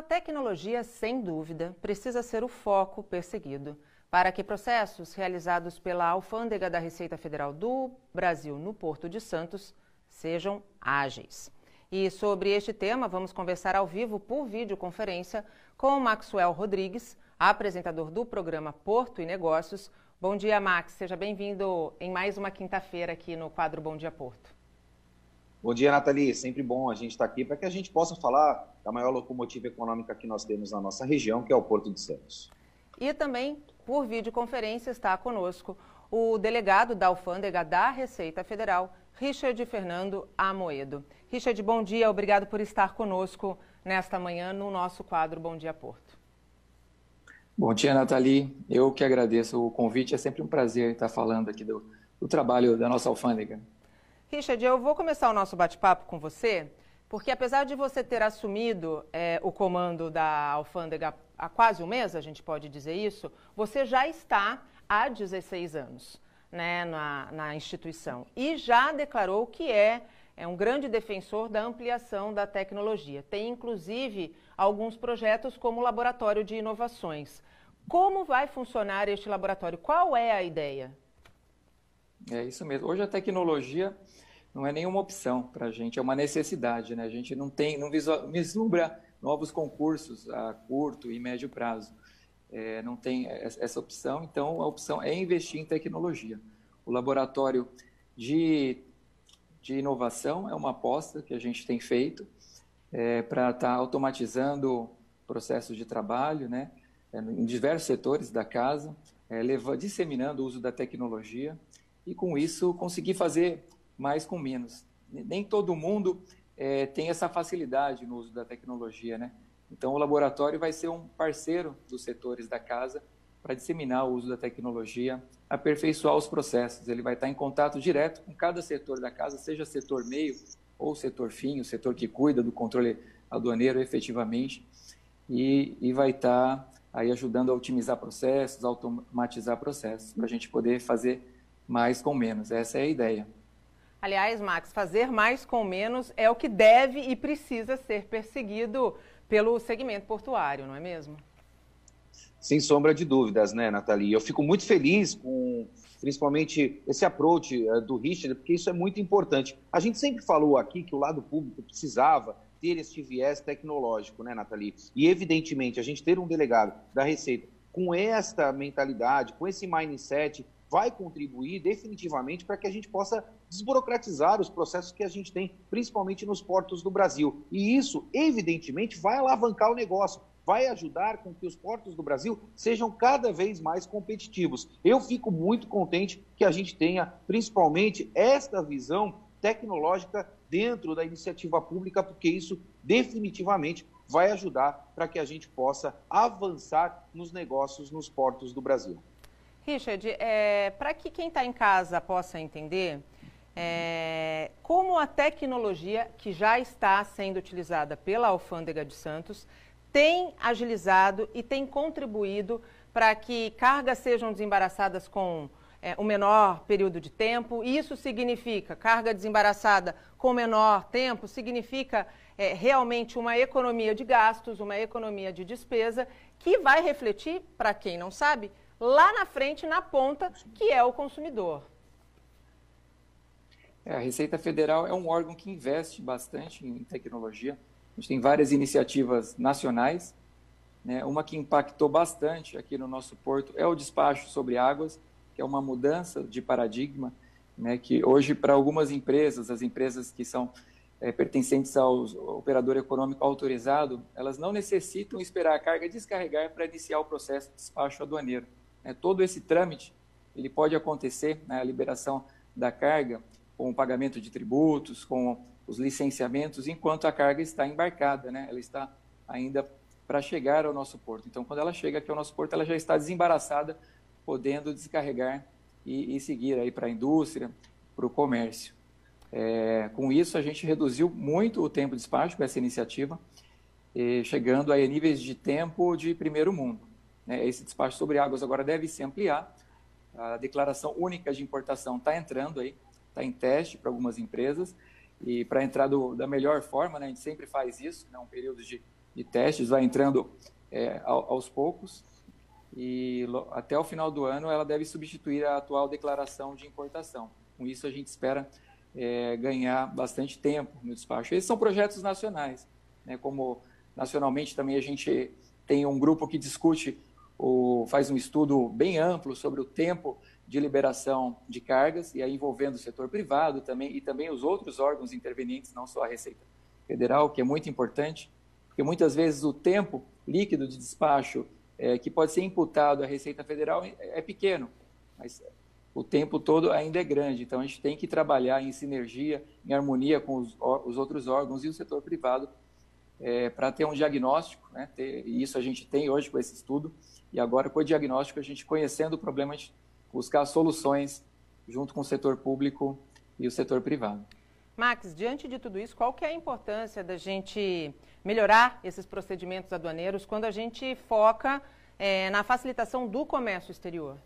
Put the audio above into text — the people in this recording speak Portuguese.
A tecnologia, sem dúvida, precisa ser o foco perseguido para que processos realizados pela Alfândega da Receita Federal do Brasil no Porto de Santos sejam ágeis. E sobre este tema, vamos conversar ao vivo por videoconferência com Maxwell Rodrigues, apresentador do programa Porto e Negócios. Bom dia, Max. Seja bem-vindo em mais uma quinta-feira aqui no quadro Bom Dia Porto. Bom dia, Nathalie. Sempre bom a gente estar aqui para que a gente possa falar da maior locomotiva econômica que nós temos na nossa região, que é o Porto de Santos. E também, por videoconferência, está conosco o delegado da Alfândega da Receita Federal, Richard Fernando Amoedo. Richard, bom dia. Obrigado por estar conosco nesta manhã no nosso quadro Bom Dia Porto. Bom dia, Nathalie. Eu que agradeço o convite. É sempre um prazer estar falando aqui do, do trabalho da nossa alfândega. Richard, eu vou começar o nosso bate-papo com você, porque apesar de você ter assumido é, o comando da alfândega há quase um mês, a gente pode dizer isso, você já está há 16 anos né, na, na instituição e já declarou que é, é um grande defensor da ampliação da tecnologia. Tem, inclusive, alguns projetos como o Laboratório de Inovações. Como vai funcionar este laboratório? Qual é a ideia? É isso mesmo. Hoje a tecnologia não é nenhuma opção para a gente, é uma necessidade. Né? A gente não tem, não vislumbra novos concursos a curto e médio prazo. É, não tem essa opção, então a opção é investir em tecnologia. O laboratório de, de inovação é uma aposta que a gente tem feito é, para estar tá automatizando processos de trabalho, né, é, em diversos setores da casa, é, leva, disseminando o uso da tecnologia e com isso conseguir fazer mais com menos. Nem todo mundo é, tem essa facilidade no uso da tecnologia, né? Então, o laboratório vai ser um parceiro dos setores da casa para disseminar o uso da tecnologia, aperfeiçoar os processos. Ele vai estar em contato direto com cada setor da casa, seja setor meio ou setor fim, o setor que cuida do controle aduaneiro efetivamente, e, e vai estar aí ajudando a otimizar processos, automatizar processos, para a gente poder fazer mais com menos. Essa é a ideia. Aliás, Max, fazer mais com menos é o que deve e precisa ser perseguido pelo segmento portuário, não é mesmo? Sem sombra de dúvidas, né, Nathalie? Eu fico muito feliz com, principalmente, esse approach uh, do Richard, porque isso é muito importante. A gente sempre falou aqui que o lado público precisava ter esse viés tecnológico, né, Nathalie? E, evidentemente, a gente ter um delegado da Receita com esta mentalidade, com esse mindset, vai contribuir definitivamente para que a gente possa desburocratizar os processos que a gente tem, principalmente nos portos do Brasil. E isso, evidentemente, vai alavancar o negócio, vai ajudar com que os portos do Brasil sejam cada vez mais competitivos. Eu fico muito contente que a gente tenha, principalmente, esta visão tecnológica dentro da iniciativa pública, porque isso definitivamente vai ajudar para que a gente possa avançar nos negócios nos portos do Brasil. Richard, é, para que quem está em casa possa entender, é, como a tecnologia que já está sendo utilizada pela Alfândega de Santos tem agilizado e tem contribuído para que cargas sejam desembaraçadas com é, um menor período de tempo. Isso significa, carga desembaraçada com menor tempo, significa é, realmente uma economia de gastos, uma economia de despesa, que vai refletir, para quem não sabe, lá na frente, na ponta, que é o consumidor. É, a Receita Federal é um órgão que investe bastante em tecnologia. A gente tem várias iniciativas nacionais. Né? Uma que impactou bastante aqui no nosso porto é o despacho sobre águas, que é uma mudança de paradigma, né? que hoje, para algumas empresas, as empresas que são é, pertencentes ao operador econômico autorizado, elas não necessitam esperar a carga descarregar para iniciar o processo de despacho aduaneiro. É, todo esse trâmite ele pode acontecer, né, a liberação da carga, com o pagamento de tributos, com os licenciamentos, enquanto a carga está embarcada, né? ela está ainda para chegar ao nosso porto. Então, quando ela chega aqui ao nosso porto, ela já está desembaraçada, podendo descarregar e, e seguir aí para a indústria, para o comércio. É, com isso, a gente reduziu muito o tempo de despacho com essa iniciativa, chegando a níveis de tempo de primeiro mundo. Né? Esse despacho sobre águas agora deve se ampliar. A declaração única de importação está entrando aí, está em teste para algumas empresas e para entrar do, da melhor forma, né, a gente sempre faz isso, né, um período de de testes, vai entrando é, aos poucos e até o final do ano ela deve substituir a atual declaração de importação. Com isso a gente espera é, ganhar bastante tempo no despacho. Esses são projetos nacionais, né? como nacionalmente também a gente tem um grupo que discute ou faz um estudo bem amplo sobre o tempo de liberação de cargas e aí envolvendo o setor privado também e também os outros órgãos intervenientes, não só a Receita Federal, que é muito importante, porque muitas vezes o tempo líquido de despacho é, que pode ser imputado à Receita Federal é, é pequeno, mas o tempo todo ainda é grande. Então, a gente tem que trabalhar em sinergia, em harmonia com os, os outros órgãos e o setor privado é, para ter um diagnóstico, né? Ter, e isso a gente tem hoje com esse estudo, e agora com o diagnóstico, a gente conhecendo o problema, a gente buscar soluções junto com o setor público e o setor privado. Max, diante de tudo isso, qual que é a importância da gente melhorar esses procedimentos aduaneiros quando a gente foca é, na facilitação do comércio exterior?